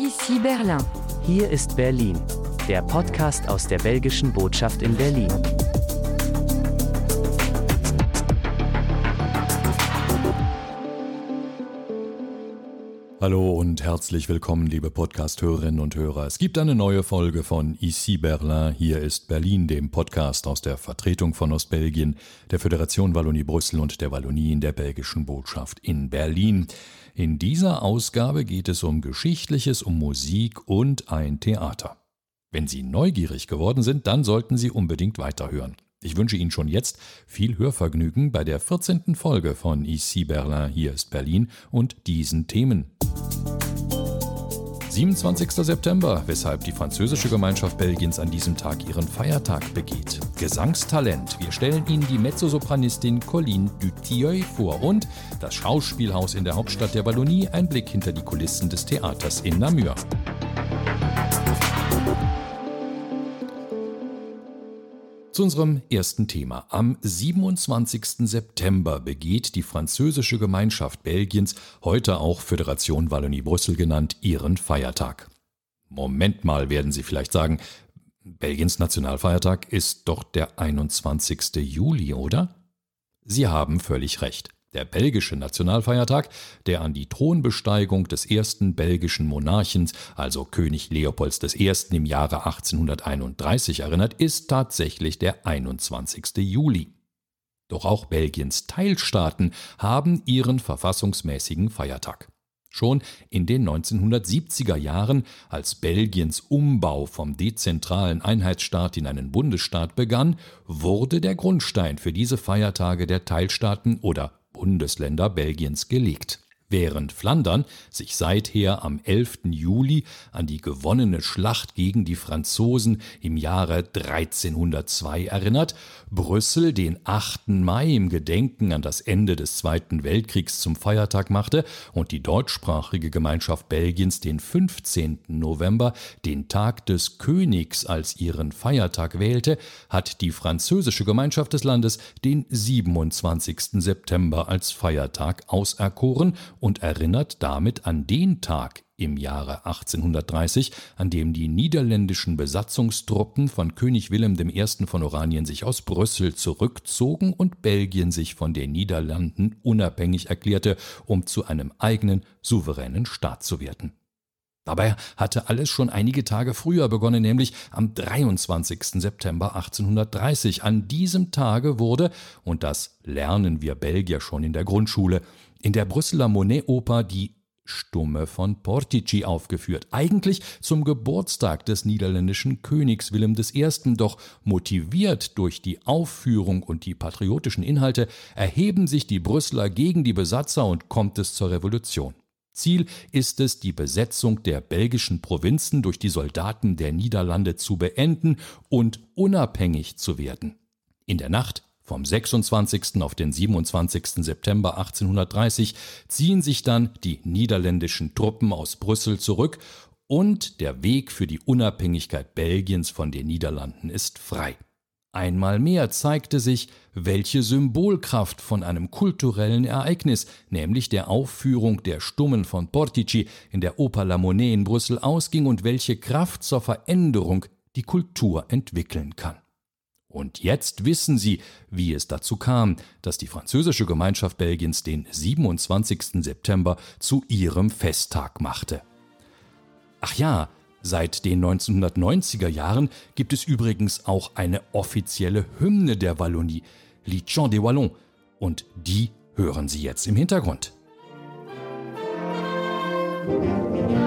Ici Berlin. Hier ist Berlin, der Podcast aus der belgischen Botschaft in Berlin. Hallo und herzlich willkommen, liebe Podcast-Hörerinnen und Hörer. Es gibt eine neue Folge von Ici Berlin. Hier ist Berlin, dem Podcast aus der Vertretung von Ostbelgien, der Föderation Wallonie-Brüssel und der Wallonie in der belgischen Botschaft in Berlin. In dieser Ausgabe geht es um Geschichtliches, um Musik und ein Theater. Wenn Sie neugierig geworden sind, dann sollten Sie unbedingt weiterhören. Ich wünsche Ihnen schon jetzt viel Hörvergnügen bei der 14. Folge von Ici Berlin, hier ist Berlin und diesen Themen. 27. September, weshalb die französische Gemeinschaft Belgiens an diesem Tag ihren Feiertag begeht. Gesangstalent. Wir stellen Ihnen die Mezzosopranistin Colline Dutilleuil vor und das Schauspielhaus in der Hauptstadt der Wallonie, ein Blick hinter die Kulissen des Theaters in Namur. Zu unserem ersten Thema. Am 27. September begeht die französische Gemeinschaft Belgiens, heute auch Föderation Wallonie-Brüssel genannt, ihren Feiertag. Moment mal, werden Sie vielleicht sagen, Belgiens Nationalfeiertag ist doch der 21. Juli, oder? Sie haben völlig recht. Der belgische Nationalfeiertag, der an die Thronbesteigung des ersten belgischen Monarchens, also König Leopolds I. im Jahre 1831 erinnert, ist tatsächlich der 21. Juli. Doch auch Belgiens Teilstaaten haben ihren verfassungsmäßigen Feiertag. Schon in den 1970er Jahren, als Belgiens Umbau vom dezentralen Einheitsstaat in einen Bundesstaat begann, wurde der Grundstein für diese Feiertage der Teilstaaten oder Bundesländer Belgiens gelegt während Flandern sich seither am 11. Juli an die gewonnene Schlacht gegen die Franzosen im Jahre 1302 erinnert, Brüssel den 8. Mai im Gedenken an das Ende des Zweiten Weltkriegs zum Feiertag machte und die deutschsprachige Gemeinschaft Belgiens den 15. November, den Tag des Königs, als ihren Feiertag wählte, hat die französische Gemeinschaft des Landes den 27. September als Feiertag auserkoren und erinnert damit an den Tag im Jahre 1830, an dem die niederländischen Besatzungstruppen von König Wilhelm I. von Oranien sich aus Brüssel zurückzogen und Belgien sich von den Niederlanden unabhängig erklärte, um zu einem eigenen souveränen Staat zu werden. Dabei hatte alles schon einige Tage früher begonnen, nämlich am 23. September 1830. An diesem Tage wurde, und das lernen wir Belgier schon in der Grundschule, in der Brüsseler Monet-Oper die Stumme von Portici aufgeführt, eigentlich zum Geburtstag des niederländischen Königs Wilhelm I., doch motiviert durch die Aufführung und die patriotischen Inhalte erheben sich die Brüsseler gegen die Besatzer und kommt es zur Revolution. Ziel ist es, die Besetzung der belgischen Provinzen durch die Soldaten der Niederlande zu beenden und unabhängig zu werden. In der Nacht vom 26. auf den 27. September 1830 ziehen sich dann die niederländischen Truppen aus Brüssel zurück und der Weg für die Unabhängigkeit Belgiens von den Niederlanden ist frei. Einmal mehr zeigte sich, welche Symbolkraft von einem kulturellen Ereignis, nämlich der Aufführung der Stummen von Portici in der Oper La Monnaie in Brüssel ausging und welche Kraft zur Veränderung die Kultur entwickeln kann. Und jetzt wissen Sie, wie es dazu kam, dass die französische Gemeinschaft Belgiens den 27. September zu ihrem Festtag machte. Ach ja, seit den 1990er Jahren gibt es übrigens auch eine offizielle Hymne der Wallonie, Chants des Wallons, und die hören Sie jetzt im Hintergrund. Musik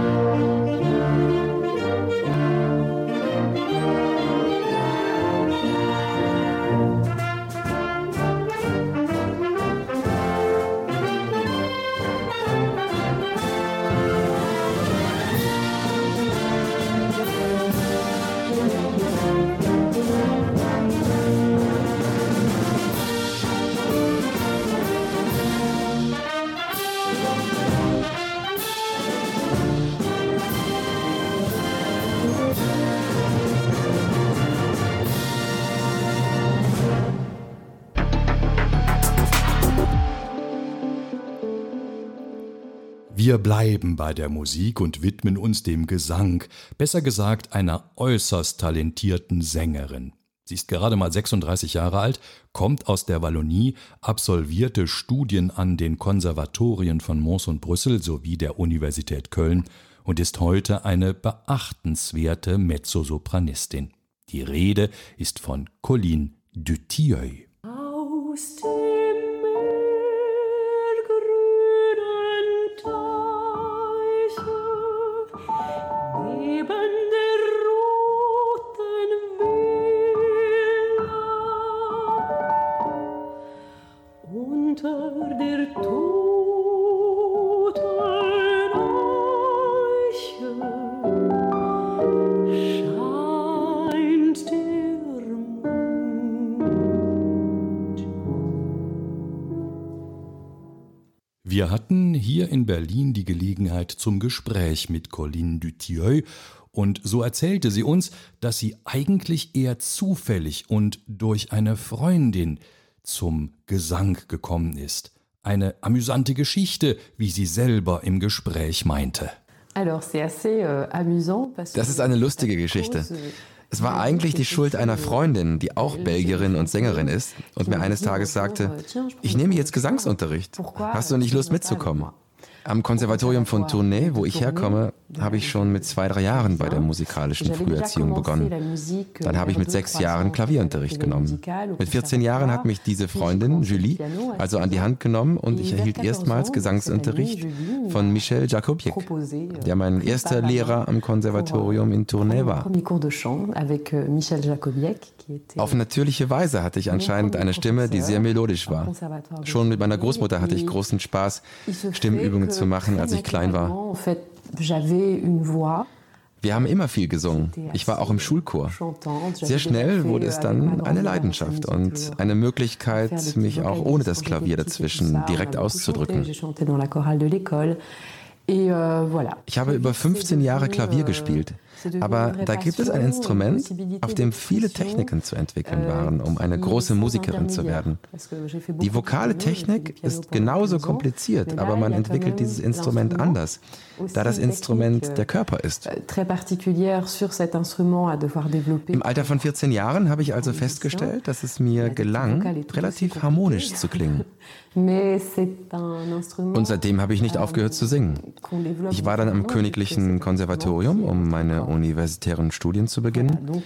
Wir bleiben bei der Musik und widmen uns dem Gesang, besser gesagt einer äußerst talentierten Sängerin. Sie ist gerade mal 36 Jahre alt, kommt aus der Wallonie, absolvierte Studien an den Konservatorien von Mons und Brüssel sowie der Universität Köln und ist heute eine beachtenswerte Mezzosopranistin. Die Rede ist von Colline Dutilleuil. Aus Wir hatten hier in Berlin die Gelegenheit zum Gespräch mit Colline Dutilleux und so erzählte sie uns, dass sie eigentlich eher zufällig und durch eine Freundin zum Gesang gekommen ist. Eine amüsante Geschichte, wie sie selber im Gespräch meinte. Euh, das ist eine lustige Geschichte. Es war eigentlich die Schuld einer Freundin, die auch Belgierin und Sängerin ist und mir eines Tages sagte, ich nehme jetzt Gesangsunterricht. Hast du nicht Lust mitzukommen? Am Konservatorium von Tournai, wo ich herkomme, habe ich schon mit zwei, drei Jahren bei der musikalischen Früherziehung begonnen. Dann habe ich mit sechs Jahren Klavierunterricht genommen. Mit 14 Jahren hat mich diese Freundin, Julie, also an die Hand genommen und ich erhielt erstmals Gesangsunterricht von Michel Jacobiec, der mein erster Lehrer am Konservatorium in Tournai war. Auf natürliche Weise hatte ich anscheinend eine Stimme, die sehr melodisch war. Schon mit meiner Großmutter hatte ich großen Spaß, Stimmübungen zu machen, als ich klein war. Wir haben immer viel gesungen. Ich war auch im Schulchor. Sehr schnell wurde es dann eine Leidenschaft und eine Möglichkeit, mich auch ohne das Klavier dazwischen direkt auszudrücken. Ich habe über 15 Jahre Klavier gespielt. Aber da gibt es ein Instrument, auf dem viele Techniken zu entwickeln waren, um eine große Musikerin zu werden. Die vokale Technik ist genauso kompliziert, aber man entwickelt dieses Instrument anders, da das Instrument der Körper ist. Euh, Im Alter von 14 Jahren habe ich also festgestellt, dass es mir gelang, relativ harmonisch zu klingen. Und seitdem habe ich nicht aufgehört zu singen. Ich war dann am Königlichen Konservatorium, um meine universitären Studien zu beginnen.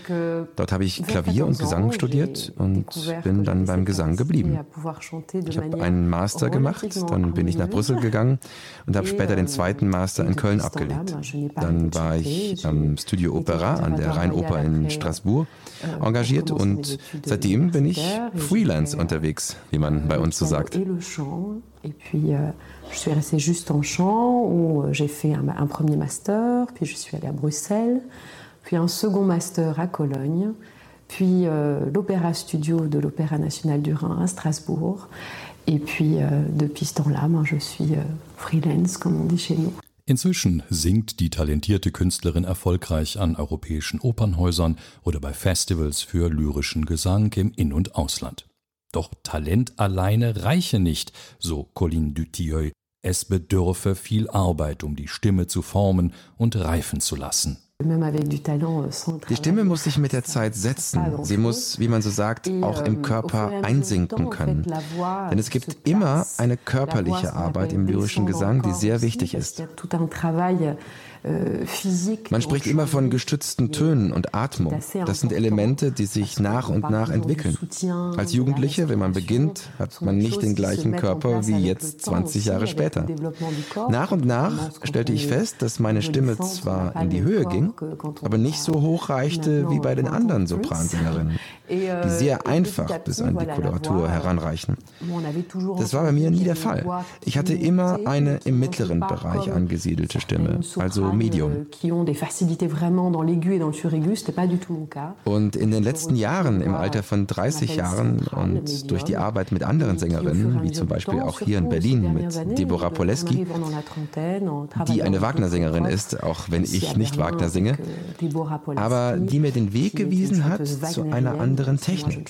Dort habe ich Klavier und Gesang studiert und bin dann beim Gesang geblieben. Ich habe einen Master gemacht, dann bin ich nach Brüssel gegangen und habe später den zweiten Master in Köln abgelegt. Dann war ich am Studio Opera an der Rheinoper in Straßburg engagiert und seitdem bin ich Freelance unterwegs, wie man bei uns so sagt. Et puis, euh, je suis restée juste en chant, où euh, j'ai fait un, premier master, puis je suis allée à Bruxelles, puis un second master à Cologne, puis euh, l'Opéra Studio de l'Opéra National du Rhin à Strasbourg. Et puis, depuis ce temps-là, ben, je suis freelance, comme on dit chez nous. Inzwischen singt die talentierte Künstlerin erfolgreich an europäischen Opernhäusern oder bei Festivals für lyrischen Gesang im In- und Ausland. Doch Talent alleine reiche nicht, so Colin Dutilleux. Es bedürfe viel Arbeit, um die Stimme zu formen und reifen zu lassen. Euh, die Stimme muss sich mit der Zeit setzen. Sie muss, wie man so sagt, auch im euh, Körper einsinken können. Denn es gibt immer eine körperliche Arbeit im lyrischen Gesang, die sehr wichtig ist. Äh, Man spricht immer von gestützten Tönen und Atmung. Das sind Elemente, die sich nach und nach entwickeln. Als Jugendliche, wenn man beginnt, hat man nicht den gleichen Körper wie jetzt 20 Jahre später. Nach und nach stellte ich fest, dass meine Stimme zwar in die Höhe ging, aber nicht so hoch reichte wie bei den anderen Sopransängerinnen, die euh, sehr einfach bis an die Koloratur heranreichen. Das war bei mir nie der Fall. Ich hatte immer eine im mittleren Bereich angesiedelte Stimme, also Medium. Und in den letzten Jahren, im Alter von 30 Jahren und durch die Arbeit mit anderen Sängerinnen, wie zum Beispiel auch hier in Berlin mit Deborah Poleski, die eine Wagner-Sängerin ist, auch wenn ich nicht Wagner singe, aber die mir den Weg gewiesen hat zu einer anderen Technik.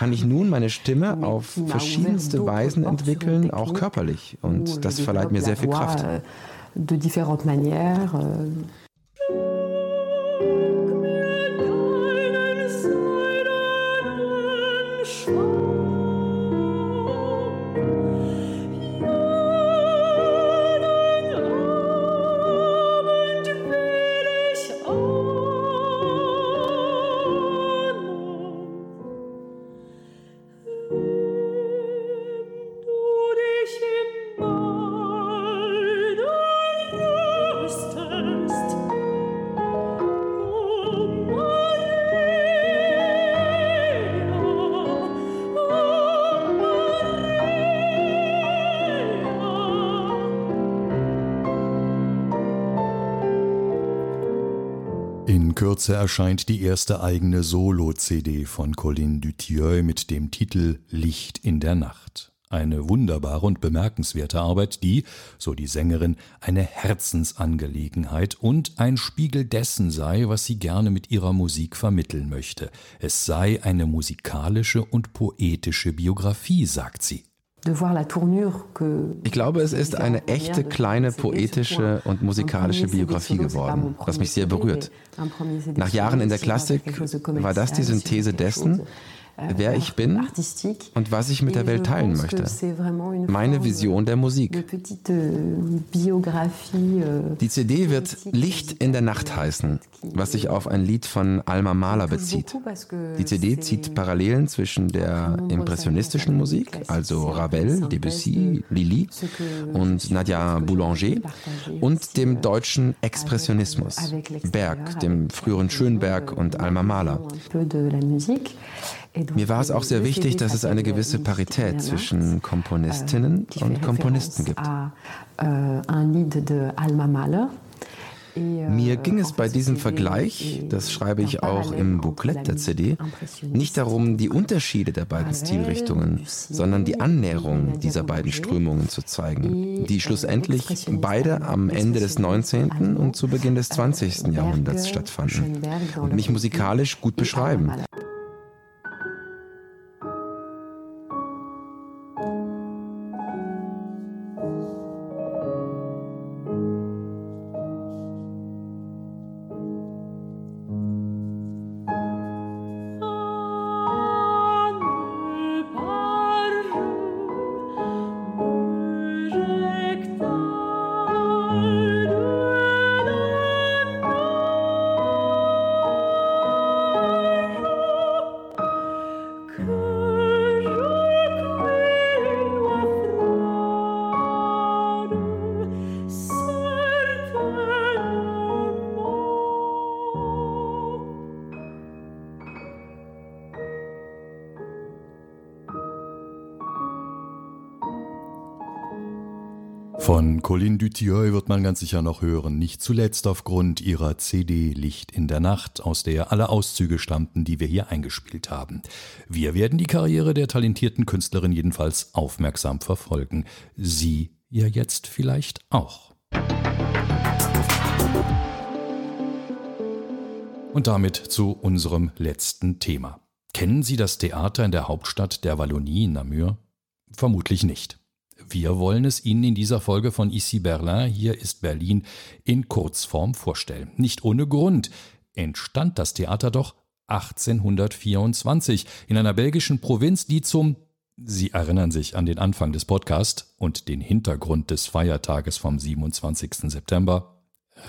Kann ich nun meine Stimme auf verschiedenste Weisen entwickeln, auch körperlich. Und das verleiht mir sehr viel Kraft. De différentes manières. Kürze erscheint die erste eigene Solo-CD von Colin Dutilleux mit dem Titel Licht in der Nacht. Eine wunderbare und bemerkenswerte Arbeit, die, so die Sängerin, eine Herzensangelegenheit und ein Spiegel dessen sei, was sie gerne mit ihrer Musik vermitteln möchte. Es sei eine musikalische und poetische Biografie, sagt sie. Ich glaube, es ist eine echte kleine poetische und musikalische Biografie geworden, was mich sehr berührt. Nach Jahren in der Klassik war das die Synthese dessen, wer ich bin und was ich mit der Welt teilen möchte. Meine Vision der Musik. Euh, euh, Die CD wird Licht in der Nacht heißen, was sich auf ein Lied von Alma Mahler bezieht. Die CD zieht Parallelen zwischen der impressionistischen Musik, also Ravel, Debussy, Lili und Nadia Boulanger, und dem deutschen Expressionismus, Berg, dem früheren Schönberg und Alma Mahler. Mir war es auch sehr wichtig, dass es eine gewisse Parität zwischen Komponistinnen euh, und Komponisten gibt. Euh, Mir ging es bei diesem Vergleich, das schreibe ich auch im Booklet der CD, nicht darum, die Unterschiede der beiden Stilrichtungen, sondern die Annäherung dieser beiden Strömungen zu zeigen, die schlussendlich beide am Ende des 19. und zu Beginn des 20. Jahrhunderts stattfanden und mich musikalisch gut beschreiben. Von Colin Dutilleux wird man ganz sicher noch hören, nicht zuletzt aufgrund ihrer CD Licht in der Nacht, aus der alle Auszüge stammten, die wir hier eingespielt haben. Wir werden die Karriere der talentierten Künstlerin jedenfalls aufmerksam verfolgen. Sie ja jetzt vielleicht auch. Und damit zu unserem letzten Thema. Kennen Sie das Theater in der Hauptstadt der Wallonie, Namur? Vermutlich nicht. Wir wollen es Ihnen in dieser Folge von Ici Berlin, hier ist Berlin, in Kurzform vorstellen. Nicht ohne Grund entstand das Theater doch 1824 in einer belgischen Provinz, die zum Sie erinnern sich an den Anfang des Podcasts und den Hintergrund des Feiertages vom 27. September?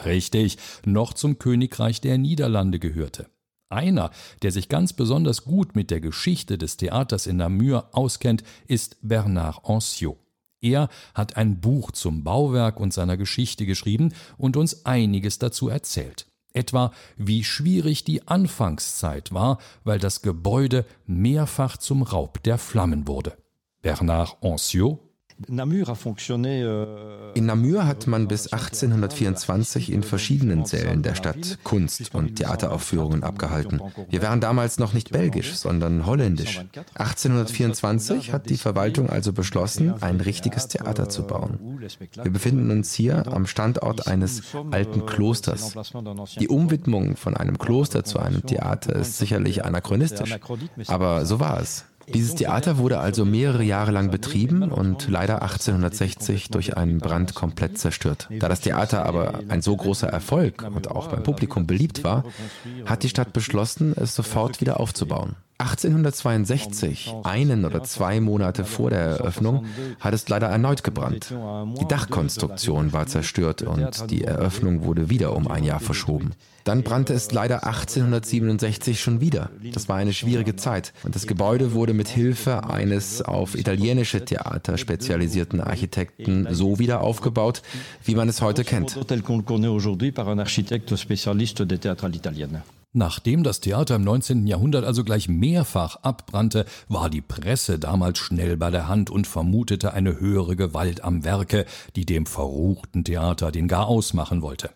Richtig, noch zum Königreich der Niederlande gehörte. Einer, der sich ganz besonders gut mit der Geschichte des Theaters in Namur auskennt, ist Bernard Anciot. Er hat ein Buch zum Bauwerk und seiner Geschichte geschrieben und uns einiges dazu erzählt. Etwa wie schwierig die Anfangszeit war, weil das Gebäude mehrfach zum Raub der Flammen wurde. Bernard Anciot in Namur hat man bis 1824 in verschiedenen Sälen der Stadt Kunst- und Theateraufführungen abgehalten. Wir waren damals noch nicht belgisch, sondern holländisch. 1824 hat die Verwaltung also beschlossen, ein richtiges Theater zu bauen. Wir befinden uns hier am Standort eines alten Klosters. Die Umwidmung von einem Kloster zu einem Theater ist sicherlich anachronistisch, aber so war es. Dieses Theater wurde also mehrere Jahre lang betrieben und leider 1860 durch einen Brand komplett zerstört. Da das Theater aber ein so großer Erfolg und auch beim Publikum beliebt war, hat die Stadt beschlossen, es sofort wieder aufzubauen. 1862, einen oder zwei Monate vor der Eröffnung, hat es leider erneut gebrannt. Die Dachkonstruktion war zerstört und die Eröffnung wurde wieder um ein Jahr verschoben. Dann brannte es leider 1867 schon wieder. Das war eine schwierige Zeit und das Gebäude wurde mit Hilfe eines auf italienische Theater spezialisierten Architekten so wieder aufgebaut, wie man es heute kennt. Nachdem das Theater im 19. Jahrhundert also gleich mehrfach abbrannte, war die Presse damals schnell bei der Hand und vermutete eine höhere Gewalt am Werke, die dem verruchten Theater den Garaus machen wollte.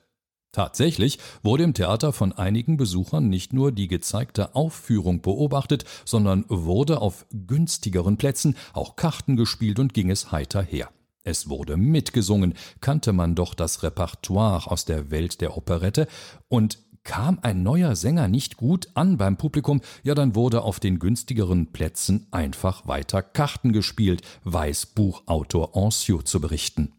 Tatsächlich wurde im Theater von einigen Besuchern nicht nur die gezeigte Aufführung beobachtet, sondern wurde auf günstigeren Plätzen auch Karten gespielt und ging es heiter her. Es wurde mitgesungen, kannte man doch das Repertoire aus der Welt der Operette, und Kam ein neuer Sänger nicht gut an beim Publikum, ja dann wurde auf den günstigeren Plätzen einfach weiter Karten gespielt, weiß Buchautor Anciot zu berichten.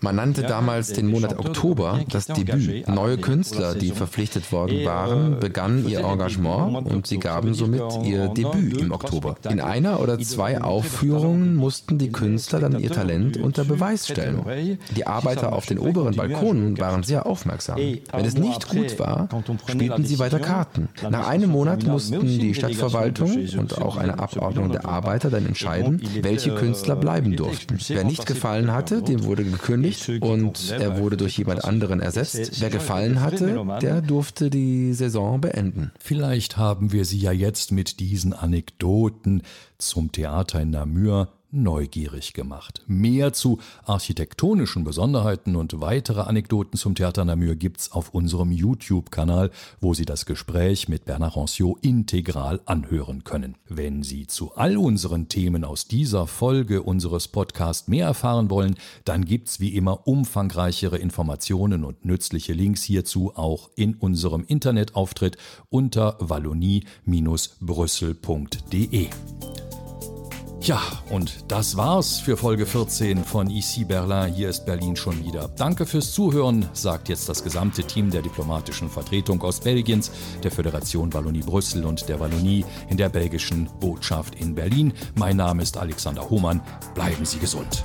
Man nannte damals den Monat Oktober das Debüt. Neue Künstler, die verpflichtet worden waren, begannen ihr Engagement und sie gaben somit ihr Debüt im Oktober. In einer oder zwei Aufführungen mussten die Künstler dann ihr Talent unter Beweis stellen. Die Arbeiter auf den oberen Balkonen waren sehr aufmerksam. Wenn es nicht gut war, spielten sie weiter Karten. Nach einem Monat mussten die Stadtverwaltung und auch eine Abordnung der Arbeiter dann entscheiden, welche Künstler bleiben durften. Wer nicht gefallen hatte, dem wurde gekündigt und er wurde durch jemand anderen ersetzt. Wer gefallen hatte, der durfte die Saison beenden. Vielleicht haben wir Sie ja jetzt mit diesen Anekdoten zum Theater in Namur neugierig gemacht. Mehr zu architektonischen Besonderheiten und weitere Anekdoten zum Theater Namur gibt's auf unserem YouTube-Kanal, wo Sie das Gespräch mit Bernard Ranciot integral anhören können. Wenn Sie zu all unseren Themen aus dieser Folge unseres Podcasts mehr erfahren wollen, dann gibt's wie immer umfangreichere Informationen und nützliche Links hierzu auch in unserem Internetauftritt unter wallonie-brüssel.de. Ja, und das war's für Folge 14 von IC Berlin. Hier ist Berlin schon wieder. Danke fürs Zuhören, sagt jetzt das gesamte Team der diplomatischen Vertretung Ostbelgiens, der Föderation Wallonie Brüssel und der Wallonie in der belgischen Botschaft in Berlin. Mein Name ist Alexander Hohmann. Bleiben Sie gesund.